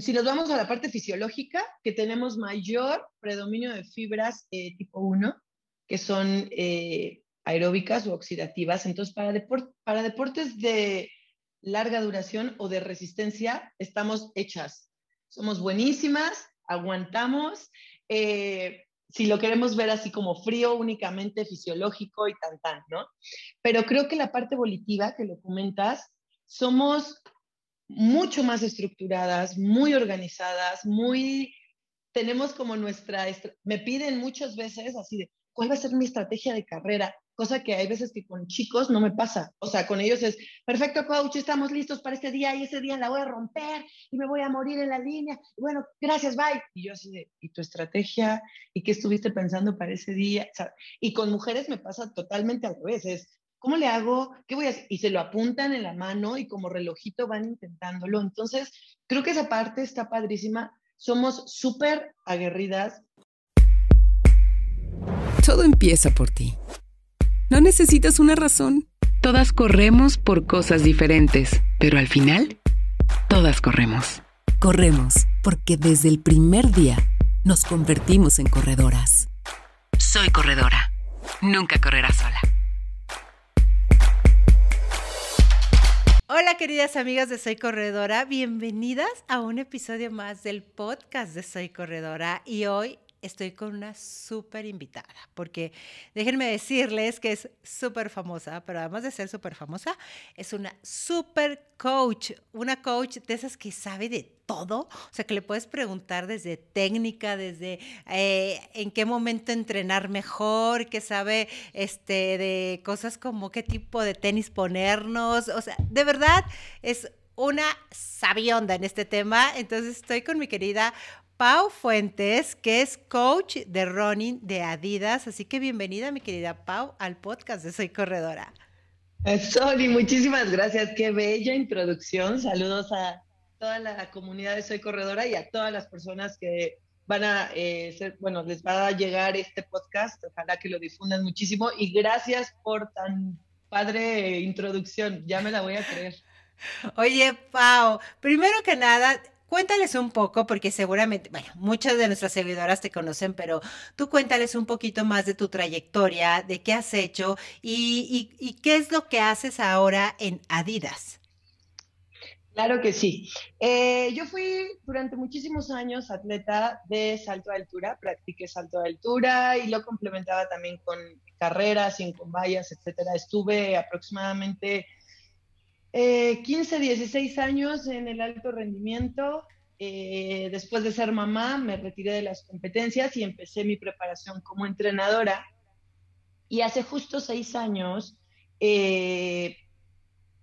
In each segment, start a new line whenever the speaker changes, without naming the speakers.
si nos vamos a la parte fisiológica, que tenemos mayor predominio de fibras eh, tipo 1, que son eh, aeróbicas o oxidativas. Entonces, para, para deportes de larga duración o de resistencia, estamos hechas. Somos buenísimas, aguantamos. Eh, si lo queremos ver así como frío, únicamente fisiológico y tan tan, ¿no? Pero creo que la parte volitiva que lo comentas, somos mucho más estructuradas, muy organizadas, muy, tenemos como nuestra, me piden muchas veces así de, ¿cuál va a ser mi estrategia de carrera? Cosa que hay veces que con chicos no me pasa. O sea, con ellos es, perfecto coach, estamos listos para este día y ese día la voy a romper y me voy a morir en la línea. bueno, gracias, bye. Y yo así de, ¿y tu estrategia? ¿Y qué estuviste pensando para ese día? y con mujeres me pasa totalmente al revés. Es, ¿Cómo le hago? ¿Qué voy a hacer? Y se lo apuntan en la mano y como relojito van intentándolo. Entonces, creo que esa parte está padrísima. Somos súper aguerridas.
Todo empieza por ti. No necesitas una razón. Todas corremos por cosas diferentes, pero al final, todas corremos.
Corremos porque desde el primer día nos convertimos en corredoras.
Soy corredora. Nunca correrás sola.
Hola queridas amigas de Soy Corredora, bienvenidas a un episodio más del podcast de Soy Corredora. Y hoy estoy con una súper invitada, porque déjenme decirles que es súper famosa, pero además de ser súper famosa, es una súper coach, una coach de esas que sabe de todo, o sea, que le puedes preguntar desde técnica, desde eh, en qué momento entrenar mejor, que sabe este, de cosas como qué tipo de tenis ponernos, o sea, de verdad es una sabionda en este tema, entonces estoy con mi querida Pau Fuentes, que es coach de running de Adidas. Así que bienvenida, mi querida Pau, al podcast de Soy Corredora.
Soli, muchísimas gracias. Qué bella introducción. Saludos a toda la comunidad de Soy Corredora y a todas las personas que van a eh, ser, bueno, les va a llegar este podcast. Ojalá que lo difundan muchísimo. Y gracias por tan padre introducción. Ya me la voy a creer.
Oye, Pau, primero que nada, Cuéntales un poco, porque seguramente, bueno, muchas de nuestras seguidoras te conocen, pero tú cuéntales un poquito más de tu trayectoria, de qué has hecho y, qué es lo que haces ahora en Adidas.
Claro que sí. Eh, yo fui durante muchísimos años atleta de salto de altura, practiqué salto de altura y lo complementaba también con carreras y con vallas, etcétera. Estuve aproximadamente 15, eh, 16 años en el alto rendimiento. Eh, después de ser mamá, me retiré de las competencias y empecé mi preparación como entrenadora. Y hace justo seis años eh,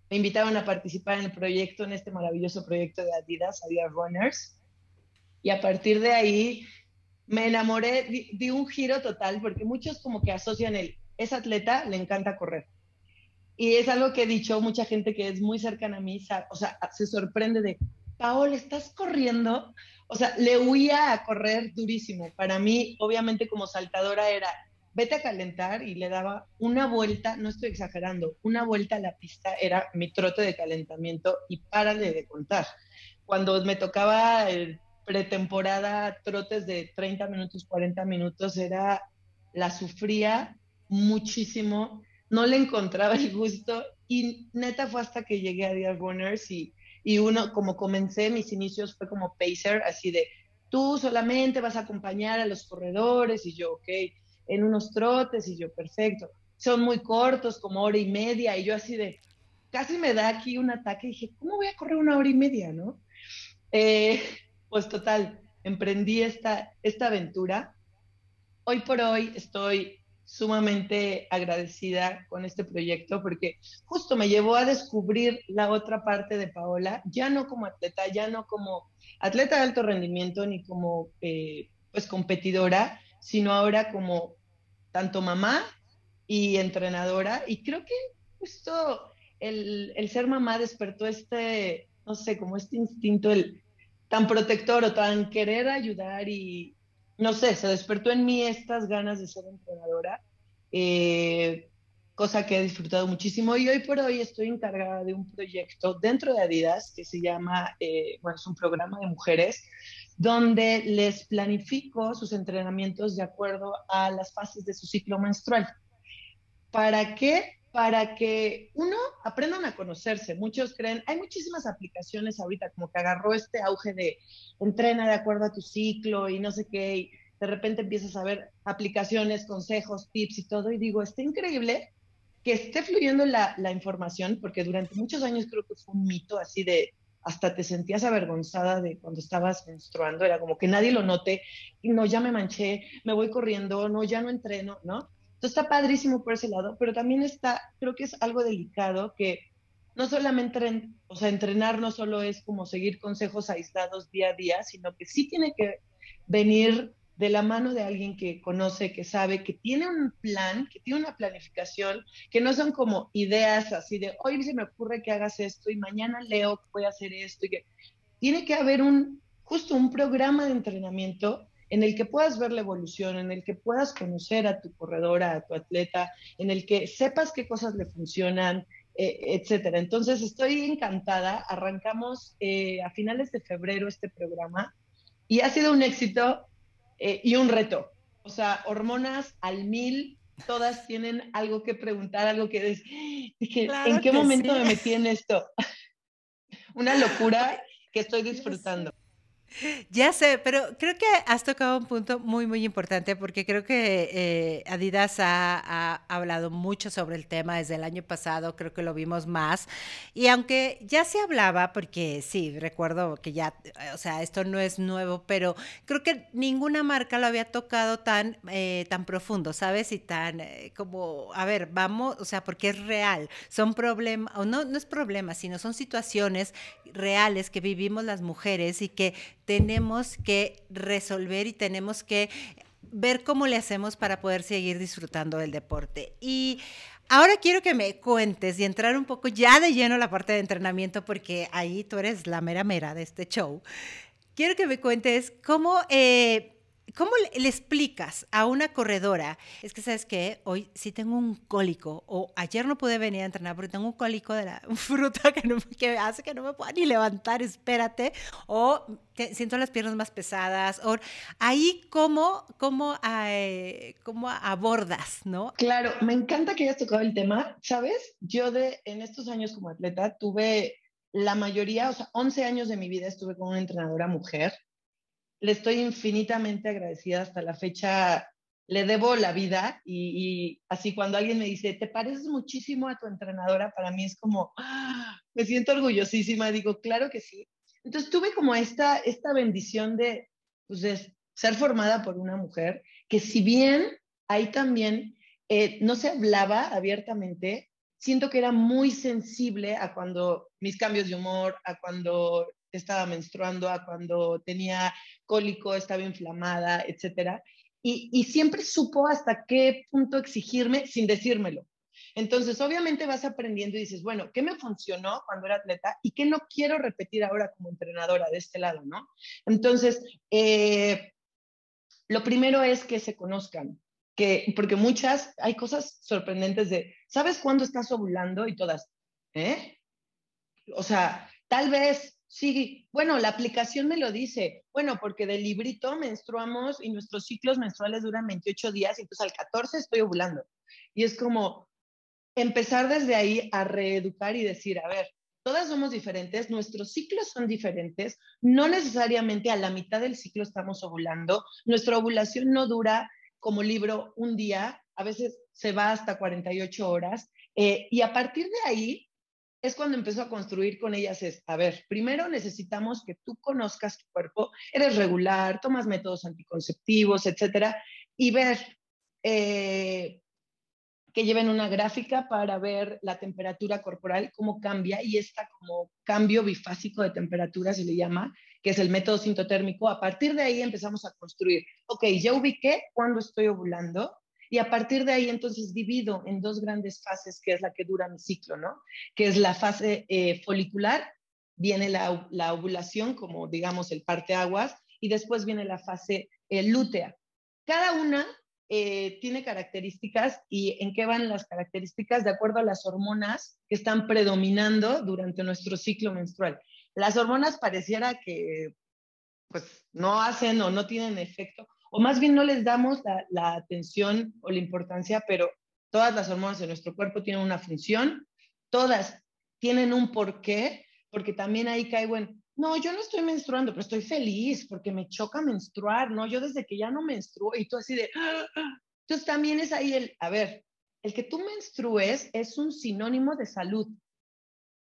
me invitaron a participar en el proyecto, en este maravilloso proyecto de Adidas, Adidas Runners. Y a partir de ahí me enamoré, de un giro total, porque muchos como que asocian el, es atleta, le encanta correr y es algo que he dicho mucha gente que es muy cercana a mí, o sea, se sorprende de, Paola, ¿estás corriendo? O sea, le huía a correr durísimo. Para mí, obviamente como saltadora era, vete a calentar y le daba una vuelta, no estoy exagerando, una vuelta a la pista era mi trote de calentamiento y párale de contar. Cuando me tocaba el pretemporada, trotes de 30 minutos, 40 minutos, era, la sufría muchísimo no le encontraba el gusto y neta fue hasta que llegué a Dear Runners y, y uno, como comencé, mis inicios fue como pacer, así de, tú solamente vas a acompañar a los corredores y yo, ok, en unos trotes y yo, perfecto. Son muy cortos, como hora y media y yo así de, casi me da aquí un ataque dije, ¿cómo voy a correr una hora y media, no? Eh, pues total, emprendí esta, esta aventura. Hoy por hoy estoy sumamente agradecida con este proyecto porque justo me llevó a descubrir la otra parte de Paola, ya no como atleta, ya no como atleta de alto rendimiento ni como eh, pues competidora, sino ahora como tanto mamá y entrenadora. Y creo que justo el, el ser mamá despertó este, no sé, como este instinto el, tan protector o tan querer ayudar y, no sé, se despertó en mí estas ganas de ser entrenadora. Eh, cosa que he disfrutado muchísimo y hoy por hoy estoy encargada de un proyecto dentro de Adidas que se llama, eh, bueno, es un programa de mujeres donde les planifico sus entrenamientos de acuerdo a las fases de su ciclo menstrual. ¿Para qué? Para que uno aprendan a conocerse. Muchos creen, hay muchísimas aplicaciones ahorita como que agarró este auge de entrena de acuerdo a tu ciclo y no sé qué, y de repente empiezas a ver aplicaciones, consejos, tips y todo, y digo, está increíble que esté fluyendo la, información, porque durante muchos años creo que fue un mito así de, hasta te sentías avergonzada de cuando estabas menstruando, era como que nadie lo note, no, ya me manché, me voy corriendo, no, ya no entreno, ¿no? Entonces está padrísimo por ese lado, pero también está, creo que es algo delicado que no solamente, o sea, entrenar no solo es como seguir consejos aislados día a día, sino que sí tiene que venir de la mano de alguien que conoce, que sabe, que tiene un plan, que tiene una planificación, que no son como ideas así de, hoy se me ocurre que hagas esto y mañana leo que voy a hacer esto. Y que... Tiene que haber un, justo un programa de entrenamiento en el que puedas ver la evolución, en el que puedas conocer a tu corredora, a tu atleta, en el que sepas qué cosas le funcionan, eh, etcétera. Entonces, estoy encantada. Arrancamos eh, a finales de febrero este programa y ha sido un éxito eh, y un reto. O sea, hormonas al mil, todas tienen algo que preguntar, algo que decir. Dije, ¿en qué momento me metí en esto? Una locura que estoy disfrutando.
Ya sé, pero creo que has tocado un punto muy, muy importante porque creo que eh, Adidas ha, hablado mucho sobre el tema desde el año pasado, creo que lo vimos más. Y aunque ya se hablaba, porque sí, recuerdo que ya, o sea, esto no es nuevo, pero creo que ninguna marca lo había tocado tan, eh, tan profundo, ¿sabes? Y tan eh, como, a ver, vamos, o sea, porque es real, son problemas, o no, no es problema, sino son situaciones reales que vivimos las mujeres y que tenemos que resolver y tenemos que ver cómo le hacemos para poder seguir disfrutando del deporte. Y ahora quiero que me cuentes y entrar un poco ya de lleno a la parte de entrenamiento, porque ahí tú eres la mera mera de este show. Quiero que me cuentes cómo... Eh, ¿Cómo le, explicas a una corredora? Es que, ¿sabes qué? Hoy sí tengo un cólico, o ayer no pude venir a entrenar porque tengo un cólico de la fruta que, hace que no me pueda ni levantar, espérate, o siento las piernas más pesadas, o ahí cómo, cómo, eh, cómo abordas, ¿no?
Claro, me encanta que hayas tocado el tema, ¿sabes? Yo de, en estos años como atleta tuve la mayoría, o sea, 11 años de mi vida estuve con una entrenadora mujer le estoy infinitamente agradecida hasta la fecha. Le debo la vida y, así cuando alguien me dice, te pareces muchísimo a tu entrenadora, para mí es como, ¡ah! me siento orgullosísima, digo, claro que sí. Entonces tuve como esta, esta bendición de, pues, ser formada por una mujer que si bien ahí también eh, no se hablaba abiertamente, siento que era muy sensible a cuando mis cambios de humor, a cuando estaba menstruando, a cuando tenía cólico, estaba inflamada, etcétera. Y, siempre supo hasta qué punto exigirme sin decírmelo. Entonces, obviamente vas aprendiendo y dices, bueno, ¿qué me funcionó cuando era atleta y qué no quiero repetir ahora como entrenadora de este lado, no? Entonces, eh, lo primero es que se conozcan, que, porque muchas, hay cosas sorprendentes de, ¿sabes cuándo estás ovulando? Y todas, ¿eh? O sea, tal vez Sí, bueno, la aplicación me lo dice. Bueno, porque del librito menstruamos y nuestros ciclos menstruales duran 28 días, y entonces al 14 estoy ovulando. Y es como empezar desde ahí a reeducar y decir, a ver, todas somos diferentes, nuestros ciclos son diferentes, no necesariamente a la mitad del ciclo estamos ovulando, nuestra ovulación no dura como libro un día, a veces se va hasta 48 horas, eh, y a partir de ahí es cuando empezó a construir con ellas es, a ver, primero necesitamos que tú conozcas tu cuerpo, eres regular, tomas métodos anticonceptivos, etcétera, y ver eh, que lleven una gráfica para ver la temperatura corporal, cómo cambia, y está como cambio bifásico de temperatura se le llama, que es el método sintotérmico. A partir de ahí empezamos a construir, ok, ya ubiqué cuándo estoy ovulando, y a partir de ahí entonces divido en dos grandes fases, que es la que dura mi ciclo, ¿no? Que es la fase eh, folicular, viene la, la, ovulación como digamos el parteaguas y después viene la fase eh, lútea. Cada una eh, tiene características y en qué van las características de acuerdo a las hormonas que están predominando durante nuestro ciclo menstrual. Las hormonas pareciera que pues no hacen o no tienen efecto, o más bien no les damos la, atención o la importancia, pero todas las hormonas de nuestro cuerpo tienen una función, todas tienen un porqué, porque también ahí caigo en, no, yo no estoy menstruando, pero estoy feliz porque me choca menstruar, ¿no? Yo desde que ya no menstruo y tú así de... Entonces también es ahí el, a ver, el que tú menstrues es un sinónimo de salud.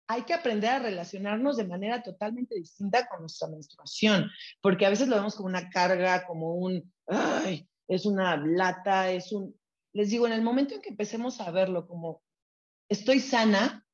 Hay que aprender a relacionarnos de manera totalmente distinta con nuestra menstruación, porque a veces lo vemos como una carga, como un, es una lata, es un... Les digo, en el momento en que empecemos a verlo como, estoy sana,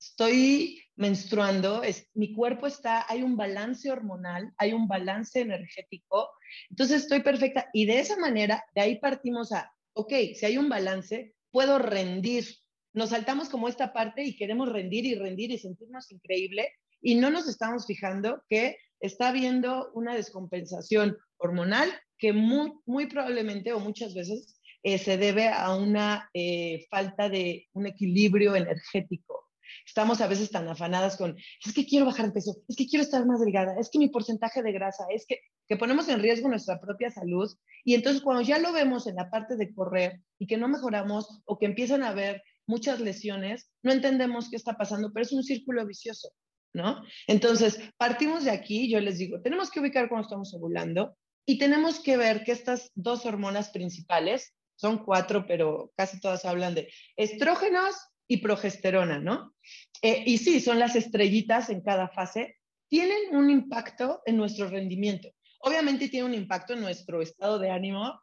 estoy menstruando, es, mi cuerpo está, hay un balance hormonal, hay un balance energético, entonces estoy perfecta y de esa manera, de ahí partimos a, ok, si hay un balance, puedo rendir. Nos saltamos como esta parte y queremos rendir y rendir y sentirnos increíble y no nos estamos fijando que está habiendo una descompensación hormonal que muy, probablemente o muchas veces eh, se debe a una eh, falta de un equilibrio energético. Estamos a veces tan afanadas con, es que quiero bajar de peso, es que quiero estar más delgada, es que mi porcentaje de grasa, es que, que ponemos en riesgo nuestra propia salud. Y entonces cuando ya lo vemos en la parte de correr y que no mejoramos o que empiezan a haber muchas lesiones, no entendemos qué está pasando, pero es un círculo vicioso, ¿no? Entonces, partimos de aquí, yo les digo, tenemos que ubicar cuando estamos ovulando y tenemos que ver que estas dos hormonas principales, son cuatro, pero casi todas hablan de estrógenos, y progesterona, ¿no? Eh, y sí, son las estrellitas en cada fase, tienen un impacto en nuestro rendimiento. Obviamente tiene un impacto en nuestro estado de ánimo,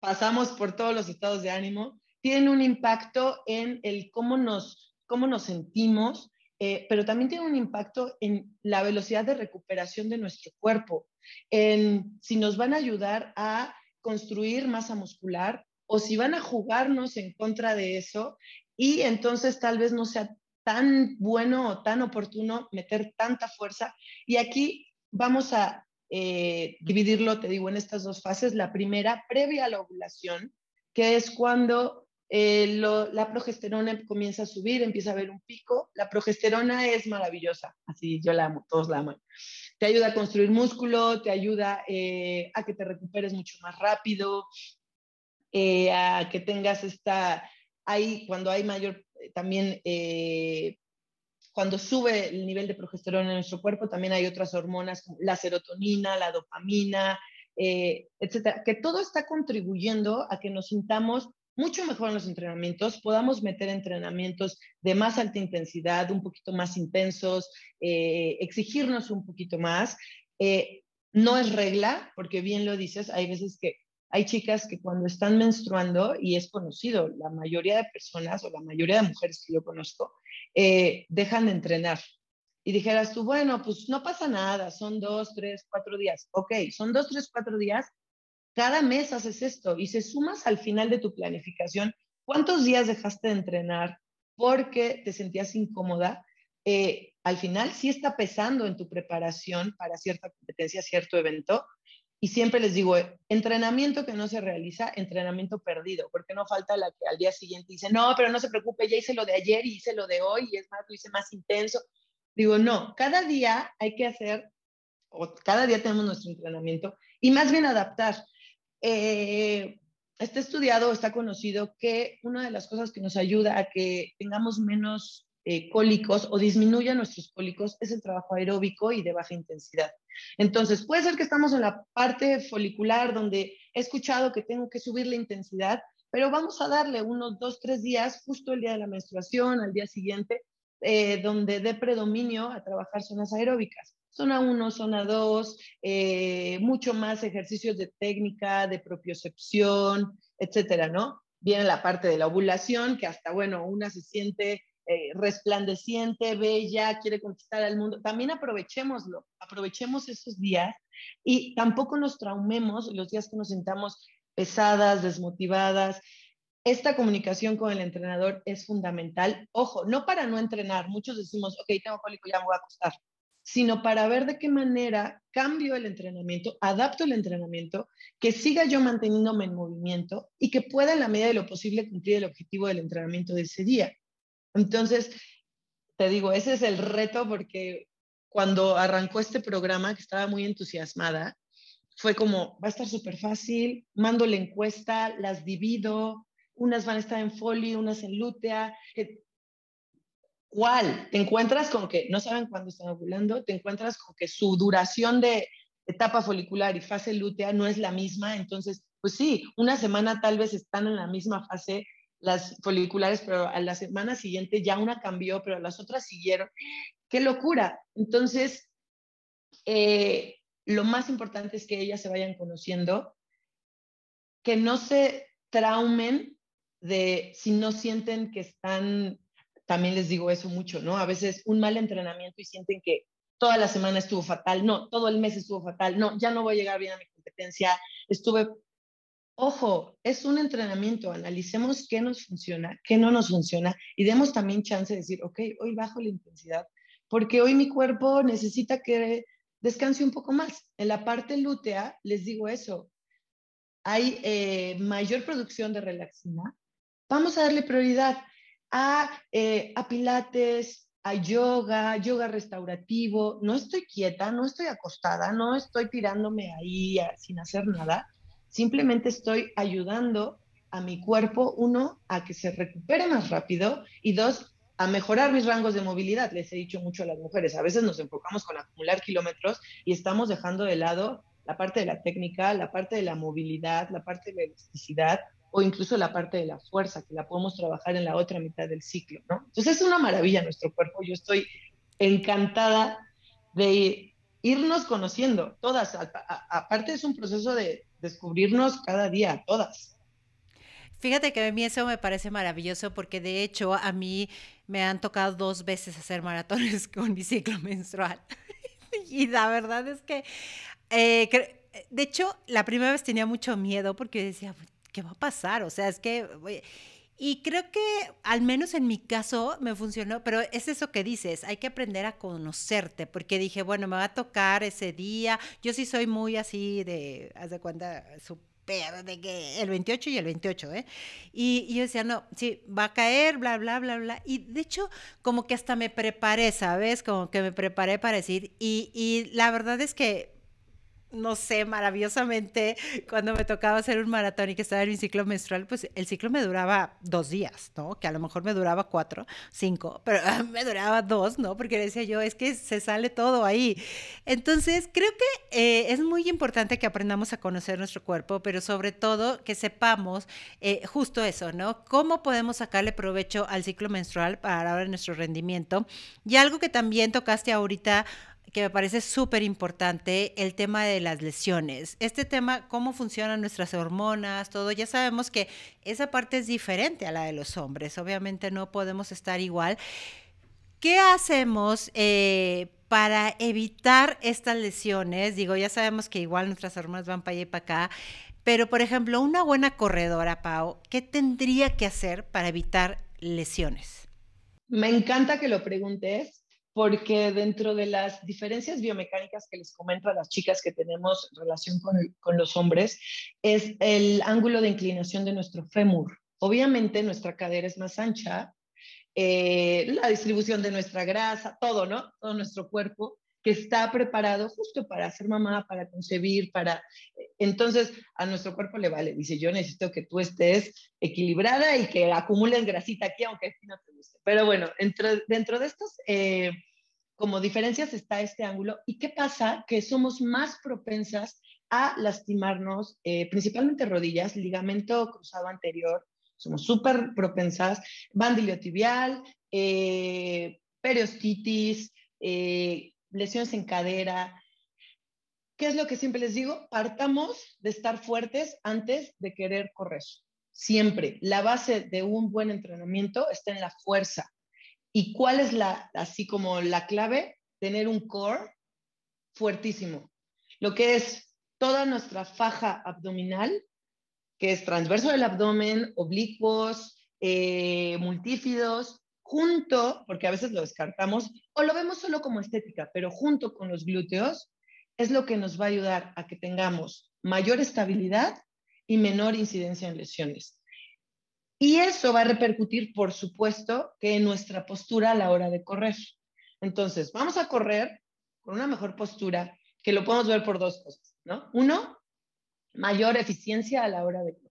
pasamos por todos los estados de ánimo, tienen un impacto en el cómo nos, cómo nos sentimos, eh, pero también tiene un impacto en la velocidad de recuperación de nuestro cuerpo, en si nos van a ayudar a construir masa muscular o si van a jugarnos en contra de eso y entonces tal vez no sea tan bueno o tan oportuno meter tanta fuerza. Y aquí vamos a eh, dividirlo, te digo, en estas dos fases. La primera, previa a la ovulación, que es cuando eh, la progesterona comienza a subir, empieza a haber un pico. La progesterona es maravillosa, así yo la amo, todos la aman. Te ayuda a construir músculo, te ayuda eh, a que te recuperes mucho más rápido, a que tengas esta hay, cuando hay mayor, eh, también eh, cuando sube el nivel de progesterona en nuestro cuerpo, también hay otras hormonas como la serotonina, la dopamina, eh, etcétera, que todo está contribuyendo a que nos sintamos mucho mejor en los entrenamientos, podamos meter entrenamientos de más alta intensidad, un poquito más intensos, exigirnos un poquito más. no es regla, porque bien lo dices, hay veces que hay chicas que cuando están menstruando, y es conocido, la mayoría de personas o la mayoría de mujeres que yo conozco, eh, dejan de entrenar. Y dijeras tú, bueno, pues no pasa nada, son dos, tres, cuatro días. Ok, son dos, tres, cuatro días. Cada mes haces esto y se sumas al final de tu planificación cuántos días dejaste de entrenar porque te sentías incómoda. Eh, al final sí está pesando en tu preparación para cierta competencia, cierto evento, y siempre les digo, entrenamiento que no se realiza, entrenamiento perdido, porque no falta la que al día siguiente dice, no, pero no se preocupe, ya hice lo de ayer y hice lo de hoy y es más, lo hice más intenso. Digo, no, cada día hay que hacer, o cada día tenemos nuestro entrenamiento y más bien adaptar. Eh, está estudiado, está conocido que una de las cosas que nos ayuda a que tengamos menos eh, cólicos o disminuya nuestros cólicos es el trabajo aeróbico y de baja intensidad. Entonces, puede ser que estamos en la parte folicular donde he escuchado que tengo que subir la intensidad, pero vamos a darle unos dos, tres días, justo el día de la menstruación, al día siguiente, eh, donde dé predominio a trabajar zonas aeróbicas. Zona 1, zona 2, eh, mucho más ejercicios de técnica, de propiocepción, etcétera, ¿no? Viene la parte de la ovulación, que hasta, bueno, una se siente eh, resplandeciente, bella, quiere conquistar al mundo. También aprovechémoslo, aprovechemos esos días y tampoco nos traumemos los días que nos sintamos pesadas, desmotivadas. Esta comunicación con el entrenador es fundamental. Ojo, no para no entrenar. Muchos decimos, ok, tengo cólico, ya me voy a acostar. Sino para ver de qué manera cambio el entrenamiento, adapto el entrenamiento, que siga yo manteniéndome en movimiento y que pueda en la medida de lo posible cumplir el objetivo del entrenamiento de ese día. Entonces, te digo, ese es el reto porque cuando arrancó este programa, que estaba muy entusiasmada, fue como, va a estar súper fácil, mando la encuesta, las divido, unas van a estar en folio, unas en lútea, ¿Cuál? Te encuentras con que no saben cuándo están ovulando, te encuentras con que su duración de etapa folicular y fase lútea no es la misma, entonces, pues sí, una semana tal vez están en la misma fase las foliculares, pero a la semana siguiente ya una cambió, pero las otras siguieron. ¡Qué locura! Entonces, eh, lo más importante es que ellas se vayan conociendo, que no se traumen de si no sienten que están también les digo eso mucho, ¿no? A veces un mal entrenamiento y sienten que toda la semana estuvo fatal, no, todo el mes estuvo fatal, no, ya no voy a llegar bien a mi competencia, estuve... Ojo, es un entrenamiento, analicemos qué nos funciona, qué no nos funciona y demos también chance de decir, ok, hoy bajo la intensidad, porque hoy mi cuerpo necesita que descanse un poco más. En la parte lútea, les digo eso, hay eh, mayor producción de relaxina, vamos a darle prioridad eh, a, pilates, a yoga, yoga restaurativo. No estoy quieta, no estoy acostada, no estoy tirándome ahí sin hacer nada. Simplemente estoy ayudando a mi cuerpo, uno, a que se recupere más rápido y dos, a mejorar mis rangos de movilidad. Les he dicho mucho a las mujeres, a veces nos enfocamos con acumular kilómetros y estamos dejando de lado la parte de la técnica, la parte de la movilidad, la parte de la elasticidad, o incluso la parte de la fuerza, que la podemos trabajar en la otra mitad del ciclo, ¿no? Entonces es una maravilla nuestro cuerpo. Yo estoy encantada de irnos conociendo, todas. aparte es un proceso de descubrirnos cada día, todas.
Fíjate que a mí eso me parece maravilloso porque de hecho a mí me han tocado dos veces hacer maratones con mi ciclo menstrual. y la verdad es que, eh, de hecho, la primera vez tenía mucho miedo porque decía, ¿qué va a pasar? O sea, es que... Y creo que al menos en mi caso me funcionó, pero es eso que dices, hay que aprender a conocerte, porque dije, bueno, me va a tocar ese día. Yo sí soy muy así de, haz de cuenta, súper de que el 28 y el 28, ¿eh? Y, y, yo decía, no, sí, va a caer, bla, bla, bla, bla. Y de hecho, como que hasta me preparé, ¿sabes? Como que me preparé para decir, y, y la verdad es que no sé, maravillosamente, cuando me tocaba hacer un maratón y que estaba en mi ciclo menstrual, pues el ciclo me duraba dos días, ¿no? Que a lo mejor me duraba cuatro, cinco, pero me duraba dos, ¿no? Porque decía yo, es que se sale todo ahí. Entonces, creo que eh, es muy importante que aprendamos a conocer nuestro cuerpo, pero sobre todo que sepamos eh, justo eso, ¿no? Cómo podemos sacarle provecho al ciclo menstrual para ahora nuestro rendimiento. Y algo que también tocaste ahorita que me parece súper importante, el tema de las lesiones. Este tema, cómo funcionan nuestras hormonas, todo, ya sabemos que esa parte es diferente a la de los hombres, obviamente no podemos estar igual. ¿Qué hacemos eh, para evitar estas lesiones? Digo, ya sabemos que igual nuestras hormonas van para allá y para acá, pero por ejemplo, una buena corredora, Pau, ¿qué tendría que hacer para evitar lesiones?
Me encanta que lo preguntes porque dentro de las diferencias biomecánicas que les comento a las chicas que tenemos relación con, los hombres, es el ángulo de inclinación de nuestro fémur. Obviamente nuestra cadera es más ancha, eh, la distribución de nuestra grasa, todo, ¿no? Todo nuestro cuerpo que está preparado justo para ser mamá, para concebir, para... Entonces, a nuestro cuerpo le vale. Dice, yo necesito que tú estés equilibrada y que acumules grasita aquí, aunque no te guste. Pero bueno, dentro, dentro de estos eh, como diferencias está este ángulo. ¿Y qué pasa? Que somos más propensas a lastimarnos, eh, principalmente rodillas, ligamento cruzado anterior, somos súper propensas, bandilio tibial, eh, periostitis, eh, lesiones en cadera. ¿Qué es lo que siempre les digo? Partamos de estar fuertes antes de querer correr. Siempre. La base de un buen entrenamiento está en la fuerza. ¿Y cuál es la, así como la clave? Tener un core fuertísimo. Lo que es toda nuestra faja abdominal, que es transverso del abdomen, oblicuos, eh, multífidos, junto, porque a veces lo descartamos o lo vemos solo como estética, pero junto con los glúteos es lo que nos va a ayudar a que tengamos mayor estabilidad y menor incidencia en lesiones. Y eso va a repercutir, por supuesto, que en nuestra postura a la hora de correr. Entonces, vamos a correr con una mejor postura, que lo podemos ver por dos cosas, ¿no? Uno, mayor eficiencia a la hora de correr.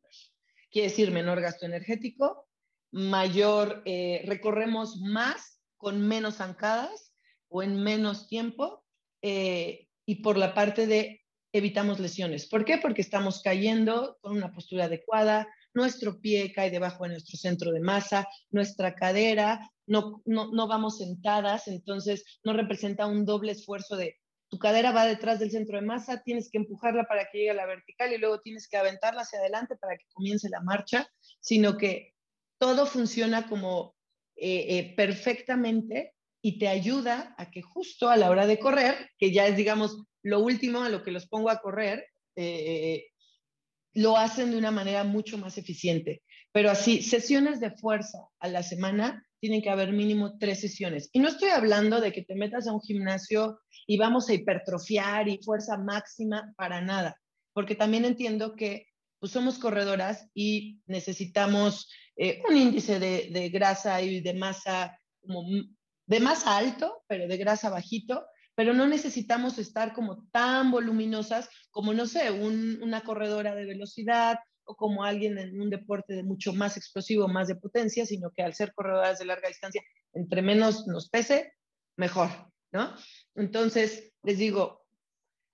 Quiere decir menor gasto energético, mayor, eh, recorremos más con menos zancadas o en menos tiempo eh, y por la parte de evitamos lesiones. ¿Por qué? Porque estamos cayendo con una postura adecuada, nuestro pie cae debajo de nuestro centro de masa, nuestra cadera, no, no, no vamos sentadas, entonces no representa un doble esfuerzo de tu cadera va detrás del centro de masa, tienes que empujarla para que llegue a la vertical y luego tienes que aventarla hacia adelante para que comience la marcha, sino que todo funciona como eh, eh, perfectamente y te ayuda a que justo a la hora de correr, que ya es, digamos, lo último a lo que los pongo a correr, eh, lo hacen de una manera mucho más eficiente. Pero así, sesiones de fuerza a la semana, tienen que haber mínimo tres sesiones. Y no estoy hablando de que te metas a un gimnasio y vamos a hipertrofiar y fuerza máxima para nada, porque también entiendo que pues, somos corredoras y necesitamos eh, un índice de, grasa y de masa de masa alto, pero de grasa bajito, pero no necesitamos estar como tan voluminosas como, no sé, una corredora de velocidad o como alguien en un deporte de mucho más explosivo, más de potencia, sino que al ser corredoras de larga distancia, entre menos nos pese, mejor, ¿no? Entonces, les digo,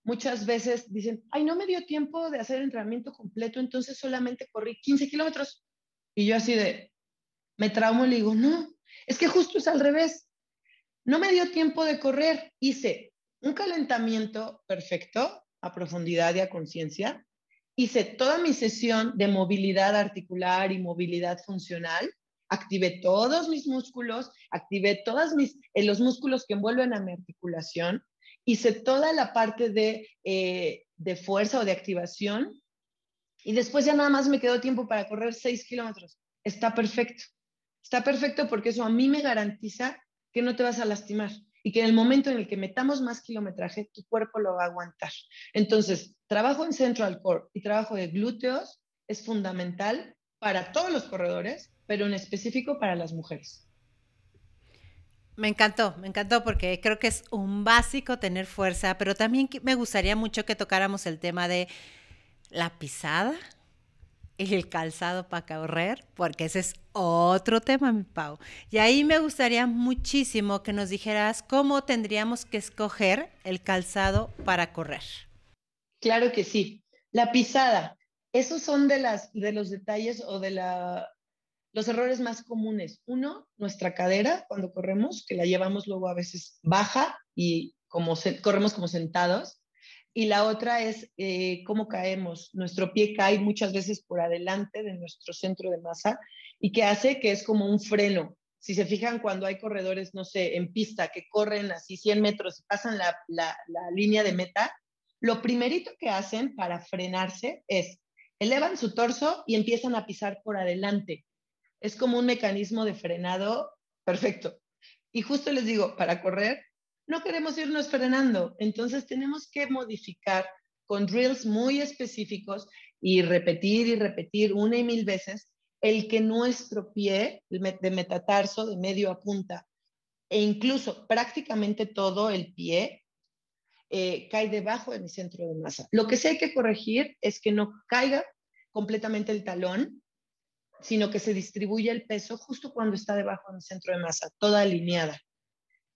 muchas veces dicen, ay, no me dio tiempo de hacer entrenamiento completo, entonces solamente corrí 15 kilómetros. Y yo así de, me traumo y le digo, no, es que justo es al revés. No me dio tiempo de correr, hice un calentamiento perfecto a profundidad y a conciencia, hice toda mi sesión de movilidad articular y movilidad funcional, activé todos mis músculos, activé todos mis, eh, los músculos que envuelven a mi articulación, hice toda la parte de, eh, de fuerza o de activación y después ya nada más me quedó tiempo para correr 6 kilómetros. Está perfecto. Está perfecto porque eso a mí me garantiza que no te vas a lastimar y que en el momento en el que metamos más kilometraje, tu cuerpo lo va a aguantar. Entonces, trabajo en Central Core y trabajo de glúteos es fundamental para todos los corredores, pero en específico para las mujeres.
Me encantó, me encantó porque creo que es un básico tener fuerza, pero también me gustaría mucho que tocáramos el tema de la pisada y el calzado para correr, porque ese es otro tema, mi Pau. Y ahí me gustaría muchísimo que nos dijeras cómo tendríamos que escoger el calzado para correr.
Claro que sí. La pisada, esos son de, las, de los detalles o de la, los errores más comunes. Uno, nuestra cadera cuando corremos, que la llevamos luego a veces baja y como corremos como sentados y la otra es eh, cómo caemos. Nuestro pie cae muchas veces por adelante de nuestro centro de masa y que hace que es como un freno. Si se fijan cuando hay corredores, no sé, en pista que corren así 100 metros y pasan la, la línea de meta, lo primerito que hacen para frenarse es elevan su torso y empiezan a pisar por adelante. Es como un mecanismo de frenado perfecto. Y justo les digo, para correr no queremos irnos frenando. Entonces tenemos que modificar con drills muy específicos y repetir y repetir una y mil veces el que nuestro pie de metatarso, de medio a punta, e incluso prácticamente todo el pie eh, cae debajo de mi centro de masa. Lo que sí hay que corregir es que no caiga completamente el talón, sino que se distribuya el peso justo cuando está debajo de mi centro de masa, toda alineada.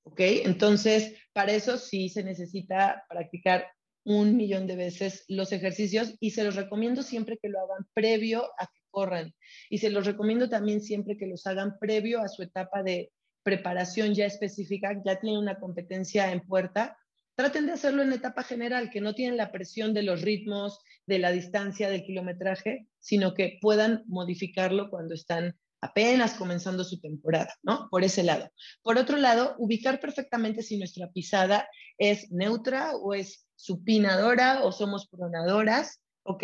¿Ok? Entonces, para eso sí se necesita practicar un millón de veces los ejercicios y se los recomiendo siempre que lo hagan previo a que corran. Y se los recomiendo también siempre que los hagan previo a su etapa de preparación ya específica, ya tienen una competencia en puerta. Traten de hacerlo en etapa general, que no tienen la presión de los ritmos, de la distancia, del kilometraje, sino que puedan modificarlo cuando están apenas comenzando su temporada, ¿no? Por ese lado. Por otro lado, ubicar perfectamente si nuestra pisada es neutra o es supinadora o somos pronadoras, ¿ok?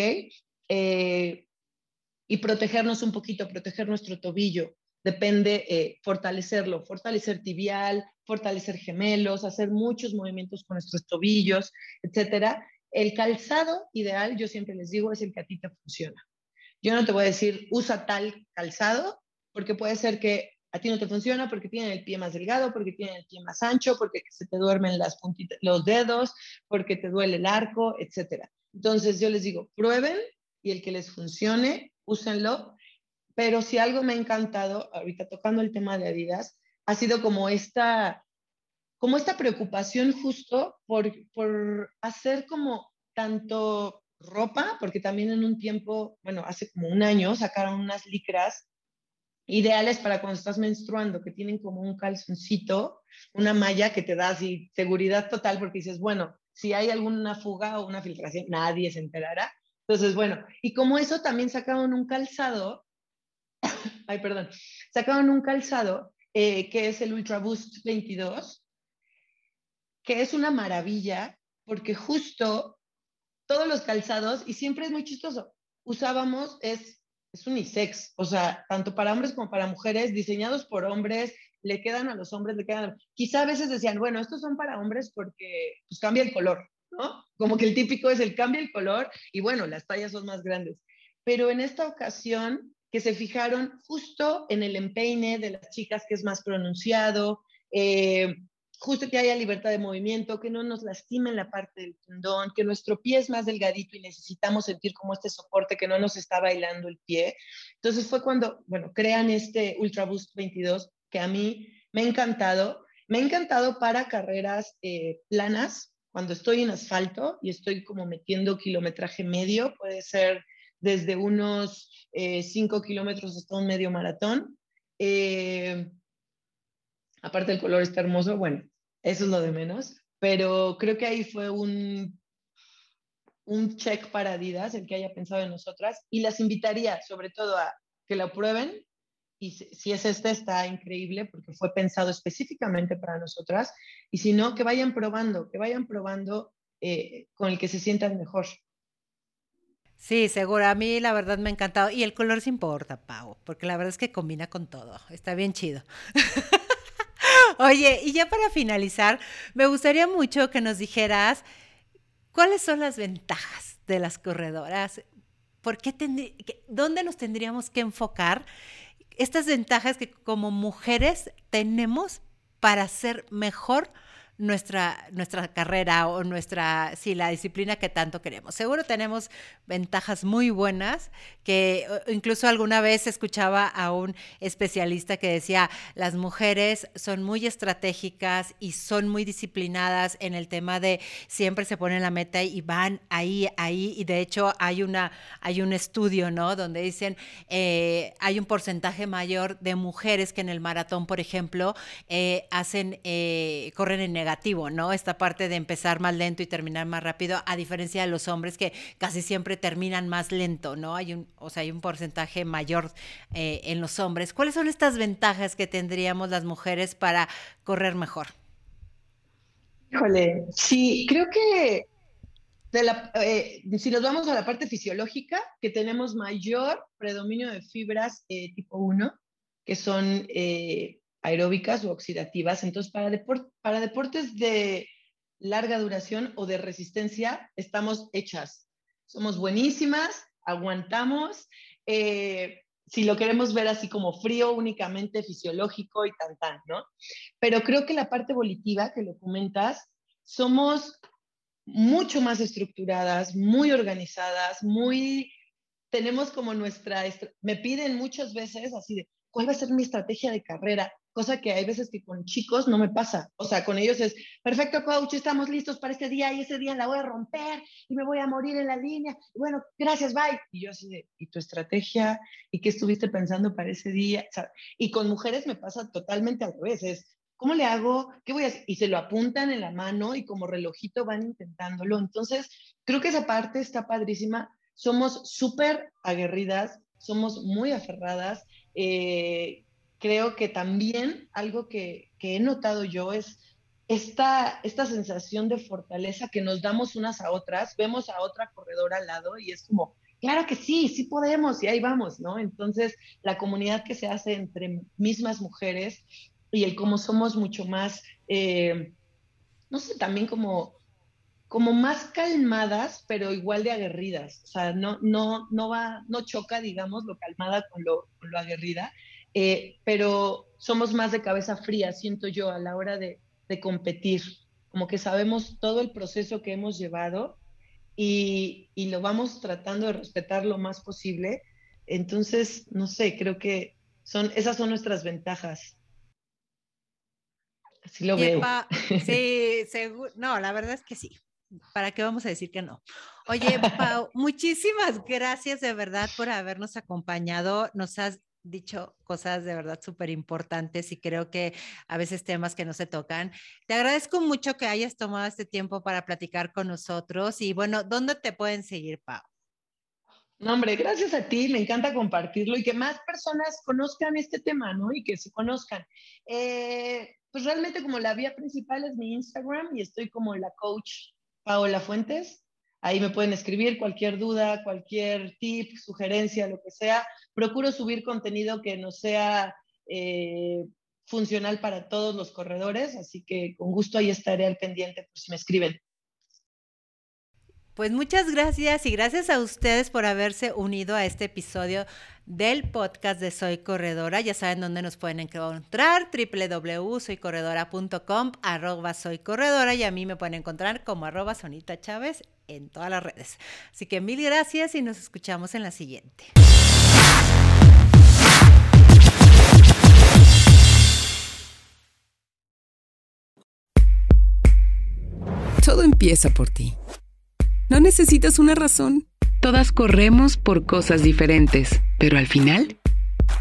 Eh, y protegernos un poquito, proteger nuestro tobillo, depende eh, fortalecerlo, fortalecer tibial, fortalecer gemelos, hacer muchos movimientos con nuestros tobillos, etcétera. El calzado ideal, yo siempre les digo, es el que a ti te funciona. Yo no te voy a decir, usa tal calzado, porque puede ser que a ti no te funciona porque tienen el pie más delgado, porque tienen el pie más ancho, porque se te duermen los dedos, porque te duele el arco, etcétera. Entonces yo les digo, prueben y el que les funcione, úsenlo. Pero si algo me ha encantado, ahorita tocando el tema de Adidas, ha sido como esta, como esta preocupación justo por, por hacer como tanto ropa, porque también en un tiempo, bueno, hace como un año sacaron unas licras ideales para cuando estás menstruando, que tienen como un calzoncito, una malla que te da así seguridad total porque dices, bueno, si hay alguna fuga o una filtración, nadie se enterará. Entonces, bueno, y como eso también sacaron un calzado, ay, perdón, sacaron un calzado eh, que es el Ultra Boost 22, que es una maravilla porque justo todos los calzados, y siempre es muy chistoso, usábamos, es es unisex, o sea, tanto para hombres como para mujeres, diseñados por hombres, le quedan a los hombres, le quedan. Quizá a veces decían, bueno, estos son para hombres porque pues cambia el color, ¿no? Como que el típico es el cambia el color y bueno, las tallas son más grandes. Pero en esta ocasión, que se fijaron justo en el empeine de las chicas, que es más pronunciado, eh, justo que haya libertad de movimiento, que no nos lastimen la parte del tendón, que nuestro pie es más delgadito y necesitamos sentir como este soporte que no nos está bailando el pie. Entonces fue cuando, bueno, crean este Ultra Boost 22 que a mí me ha encantado. Me ha encantado para carreras eh, planas, cuando estoy en asfalto y estoy como metiendo kilometraje medio, puede ser desde unos 5 eh, kilómetros hasta un medio maratón. Eh, aparte el color está hermoso, bueno, eso es lo de menos, pero creo que ahí fue un, un check para Adidas, el que haya pensado en nosotras, y las invitaría sobre todo a que lo prueben, y si es este está increíble porque fue pensado específicamente para nosotras, y si no, que vayan probando, que vayan probando eh, con el que se sientan mejor.
Sí, seguro. A mí la verdad me ha encantado. Y el color se importa, Pau, porque la verdad es que combina con todo. Está bien chido. Oye, y ya para finalizar, me gustaría mucho que nos dijeras cuáles son las ventajas de las corredoras, ¿Por qué dónde nos tendríamos que enfocar estas ventajas que como mujeres tenemos para ser mejor nuestra, nuestra carrera o nuestra, sí, la disciplina que tanto queremos. Seguro tenemos ventajas muy buenas, que incluso alguna vez escuchaba a un especialista que decía, las mujeres son muy estratégicas y son muy disciplinadas en el tema de siempre se ponen la meta y van ahí, ahí, y de hecho hay, una, hay un estudio, ¿no? Donde dicen, eh, hay un porcentaje mayor de mujeres que en el maratón, por ejemplo, eh, hacen, eh, corren en negativo, ¿no? Esta parte de empezar más lento y terminar más rápido, a diferencia de los hombres que casi siempre terminan más lento, ¿no? Hay un, o sea, hay un porcentaje mayor eh, en los hombres. ¿Cuáles son estas ventajas que tendríamos las mujeres para correr mejor?
Híjole, sí, creo que eh, si nos vamos a la parte fisiológica, que tenemos mayor predominio de fibras eh, tipo 1, que son aeróbicas o oxidativas. Entonces, para, deportes de larga duración o de resistencia, estamos hechas. Somos buenísimas, aguantamos. Eh, si lo queremos ver así como frío, únicamente fisiológico y tan tan, ¿no? Pero creo que la parte volitiva que lo comentas, somos mucho más estructuradas, muy organizadas, muy, tenemos como nuestra, me piden muchas veces así de, ¿cuál va a ser mi estrategia de carrera? Cosa que hay veces que con chicos no me pasa. O sea, con ellos es, perfecto, coach, estamos listos para este día y ese día la voy a romper y me voy a morir en la línea. bueno, gracias, bye. Y yo así de, ¿y tu estrategia? ¿Y qué estuviste pensando para ese día? y con mujeres me pasa totalmente al revés. Es, ¿cómo le hago? ¿Qué voy a hacer? Y se lo apuntan en la mano y como relojito van intentándolo. Entonces, creo que esa parte está padrísima. Somos súper aguerridas, somos muy aferradas. Eh, creo que también algo que, he notado yo es esta, esta sensación de fortaleza que nos damos unas a otras. Vemos a otra corredora al lado y es como, claro que sí, sí podemos y ahí vamos, ¿no? Entonces, la comunidad que se hace entre mismas mujeres y el cómo somos mucho más, eh, no sé, también como como más calmadas, pero igual de aguerridas. O sea, no, no, no va, no choca, digamos, lo calmada con lo, lo aguerrida, eh, pero somos más de cabeza fría, siento yo, a la hora de, de, competir. Como que sabemos todo el proceso que hemos llevado y, y lo vamos tratando de respetar lo más posible. Entonces, no sé, creo que son, esas son nuestras ventajas. Así lo veo.
Sí, no, la verdad es que sí. ¿Para qué vamos a decir que no? Oye, Pau, muchísimas gracias de verdad por habernos acompañado. Nos has dicho cosas de verdad súper importantes y creo que a veces temas que no se tocan. Te agradezco mucho que hayas tomado este tiempo para platicar con nosotros y bueno, ¿dónde te pueden seguir, Pau?
No, hombre, gracias a ti, me encanta compartirlo y que más personas conozcan este tema, ¿no? Y que se conozcan. Eh, pues realmente como la vía principal es mi Instagram y estoy como la coach Paola Fuentes. Ahí me pueden escribir cualquier duda, cualquier tip, sugerencia, lo que sea. Procuro subir contenido que no sea eh, funcional para todos los corredores, así que con gusto ahí estaré al pendiente por si me escriben.
Pues muchas gracias y gracias a ustedes por haberse unido a este episodio del podcast de Soy Corredora. Ya saben dónde nos pueden encontrar, www.soycorredora.com, arroba Soy Corredora y a mí me pueden encontrar como arroba Sonita Chávez en todas las redes. Así que mil gracias y nos escuchamos en la siguiente.
Todo empieza por ti no necesitas una razón. Todas corremos por cosas diferentes, pero al final,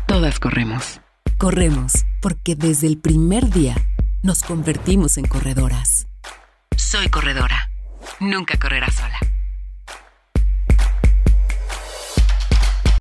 todas corremos.
Corremos porque desde el primer día nos convertimos en corredoras.
Soy corredora. Nunca correrás sola.